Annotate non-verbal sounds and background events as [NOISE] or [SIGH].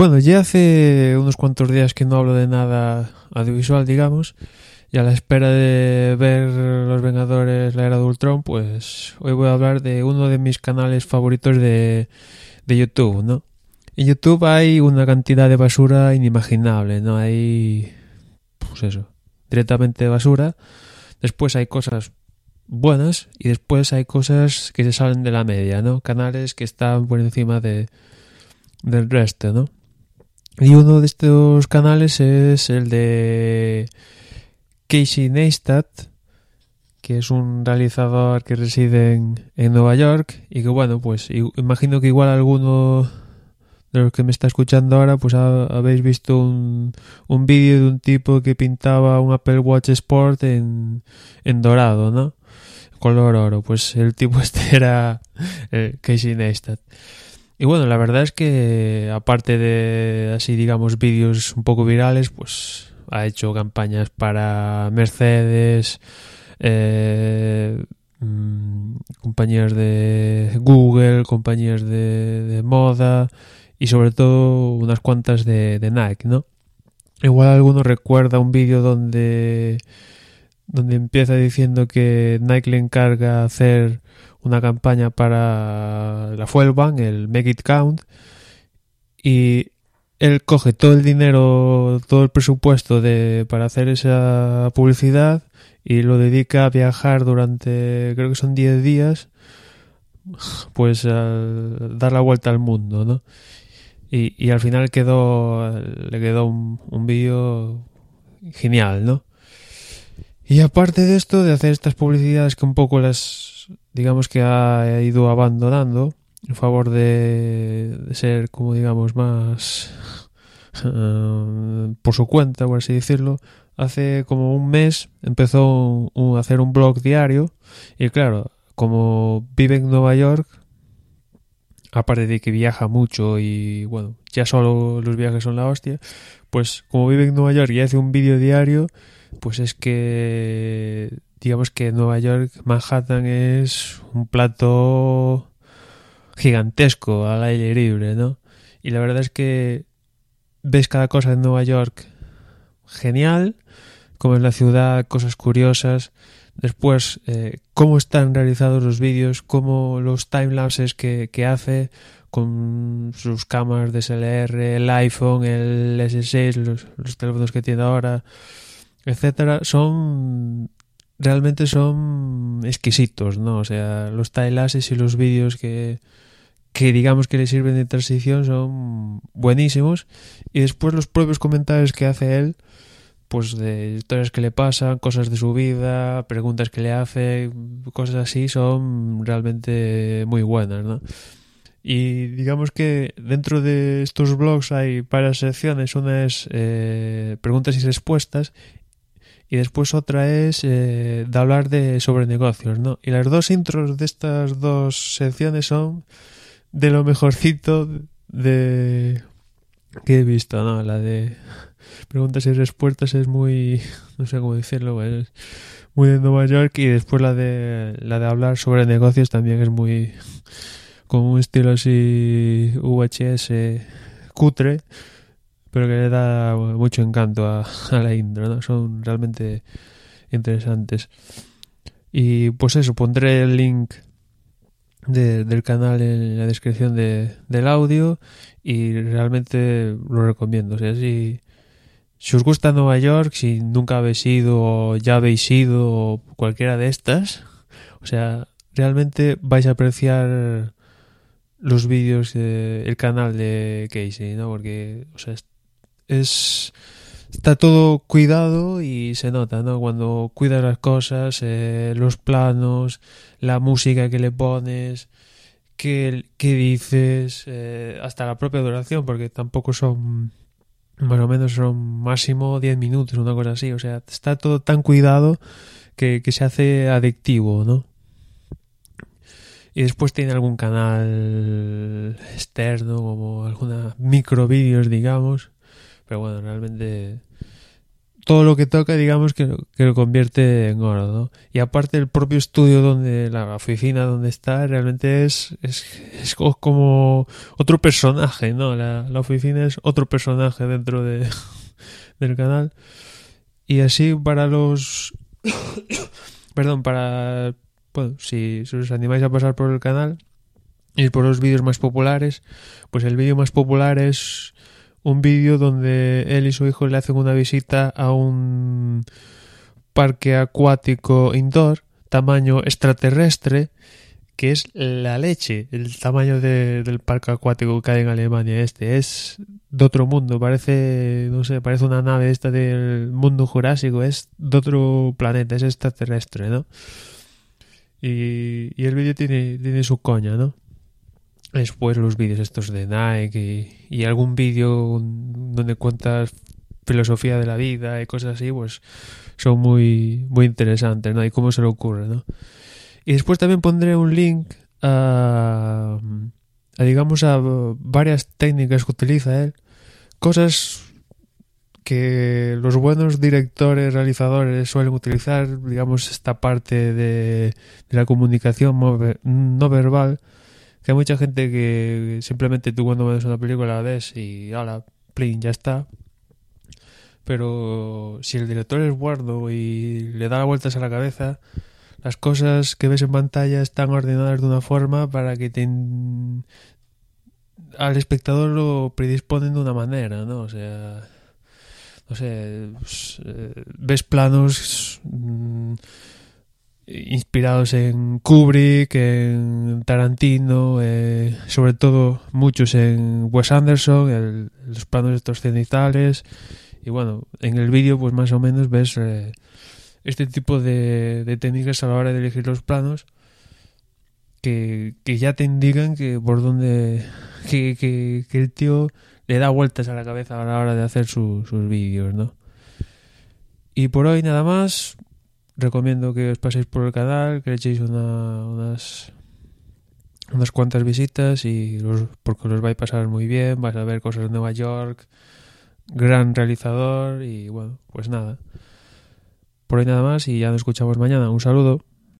bueno, ya hace unos cuantos días que no hablo de nada audiovisual, digamos, y a la espera de ver Los Vengadores, la era de Ultron, pues hoy voy a hablar de uno de mis canales favoritos de, de YouTube, ¿no? En YouTube hay una cantidad de basura inimaginable, ¿no? Hay, pues eso, directamente basura. Después hay cosas buenas y después hay cosas que se salen de la media, ¿no? Canales que están por encima de, del resto, ¿no? Y uno de estos canales es el de Casey Neistat, que es un realizador que reside en, Nueva York y que bueno, pues imagino que igual alguno de los que me está escuchando ahora pues ha, habéis visto un, un vídeo de un tipo que pintaba un Apple Watch Sport en, en dorado, ¿no? color oro. Pues el tipo [LAUGHS] este era eh, Casey Neistat. Y bueno, la verdad es que aparte de así digamos vídeos un poco virales, pues ha hecho campañas para Mercedes, eh, mm, compañías de Google, compañías de, moda y sobre todo unas cuantas de, de Nike, ¿no? Igual alguno recuerda un vídeo donde donde empieza diciendo que Nike le encarga hacer una campaña para la Fuel Bank, el Make It Count, y él coge todo el dinero, todo el presupuesto de, para hacer esa publicidad y lo dedica a viajar durante, creo que son 10 días, pues a dar la vuelta al mundo, ¿no? Y, y al final quedó, le quedó un, un vídeo genial, ¿no? Y aparte de esto, de hacer estas publicidades que un poco las, digamos que ha ido abandonando en favor de, ser, como digamos, más uh, [LAUGHS] por su cuenta, por así decirlo, hace como un mes empezó a hacer un blog diario. Y claro, como vive en Nueva York, aparte de que viaja mucho y bueno, ya solo los viajes son la hostia, pues como vive en Nueva York y hace un vídeo diario, pues es que digamos que Nueva York, Manhattan es un plato gigantesco al aire libre, ¿no? Y la verdad es que ves cada cosa en Nueva York genial, como en la ciudad, cosas curiosas. Después, eh, cómo están realizados los vídeos, cómo los timelapses que, que hace con sus cámaras DSLR, el iPhone, el S6, los, los teléfonos que tiene ahora, etcétera, son realmente son exquisitos, ¿no? O sea, los timelapses y los vídeos que, que digamos que le sirven de transición son buenísimos y después los propios comentarios que hace él pues de historias que le pasan, cosas de su vida, preguntas que le hace, cosas así son realmente muy buenas, ¿no? Y digamos que dentro de estos blogs hay varias secciones, una es eh, preguntas y respuestas y después otra es eh, de hablar de sobre negocios, ¿no? Y las dos intros de estas dos secciones son de lo mejorcito de que he visto, ¿no? La de preguntas y respuestas es muy, no sé cómo decirlo, es muy de Nueva York y después la de la de hablar sobre negocios también es muy con un estilo así VHS cutre, pero que le da mucho encanto a, la intro. Son realmente interesantes. Y pues eso, pondré el link de, del canal en la descripción de, del audio y realmente lo recomiendo. O sea, si, si os gusta Nueva York, si nunca habéis ido o ya habéis ido o cualquiera de estas, o sea, realmente vais a apreciar los vídeos del canal de Casey, ¿no? Porque, o sea, es está todo cuidado y se nota, ¿no? Cuando cuidas las cosas, eh, los planos, la música que le pones, qué, qué dices, eh, hasta la propia duración, porque tampoco son, más o menos son máximo 10 minutos, una cosa así. O sea, está todo tan cuidado que, que se hace adictivo, ¿no? Y después tiene algún canal externo, como alguna micro vídeos, digamos, pero bueno, realmente todo lo que toca, digamos, que, que lo convierte en oro, ¿no? Y aparte el propio estudio donde, la oficina donde está, realmente es, es, es como otro personaje, ¿no? La, la oficina es otro personaje dentro de, [LAUGHS] del canal. Y así para los... [COUGHS] Perdón, para... Bueno, si, si os animáis a pasar por el canal, y por los vídeos más populares, pues el vídeo más popular es un vídeo donde él y su hijo le hacen una visita a un parque acuático indoor, tamaño extraterrestre, que es la leche, el tamaño de, del parque acuático que hay en Alemania este. Es de otro mundo, parece, no sé, parece una nave esta del mundo jurásico, es de otro planeta, es extraterrestre, ¿no? Y, y el vídeo tiene, tiene su coña, ¿no? Después los vídeos estos de Nike y, algún vídeo donde cuentas filosofía de la vida y cosas así, pues son muy, muy interesantes, ¿no? Y cómo se le ocurre, ¿no? Y después también pondré un link a, a digamos, a varias técnicas que utiliza él. Cosas que los buenos directores, realizadores suelen utilizar, digamos, esta parte de la comunicación no verbal que hay mucha gente que simplemente tú cuando ves una película la ves y ala, plin, ya está. Pero si el director es guardo y le da vueltas a la cabeza, las cosas que ves en pantalla están ordenadas de una forma para que te al espectador lo predisponen de una manera, ¿no? O sea, no sé, pues, eh, ves planos mmm, inspirados en Kubrick, en Tarantino, eh, sobre todo muchos en Wes Anderson, el, los planos estos cenizales. Y bueno, en el vídeo pues más o menos ves eh, este tipo de, de, técnicas a la hora de elegir los planos que, que ya te indican que por dónde que, que, que, el tío le da vueltas a la cabeza a la hora de hacer su, sus vídeos, ¿no? Y por hoy nada más recomiendo que os paséis por el canal, que le echéis una, unas unas cuantas visitas y los, porque los vais a pasar muy bien, vais a ver cosas de Nueva York, gran realizador y bueno, pues nada. Por hoy nada más y ya nos escuchamos mañana. Un saludo.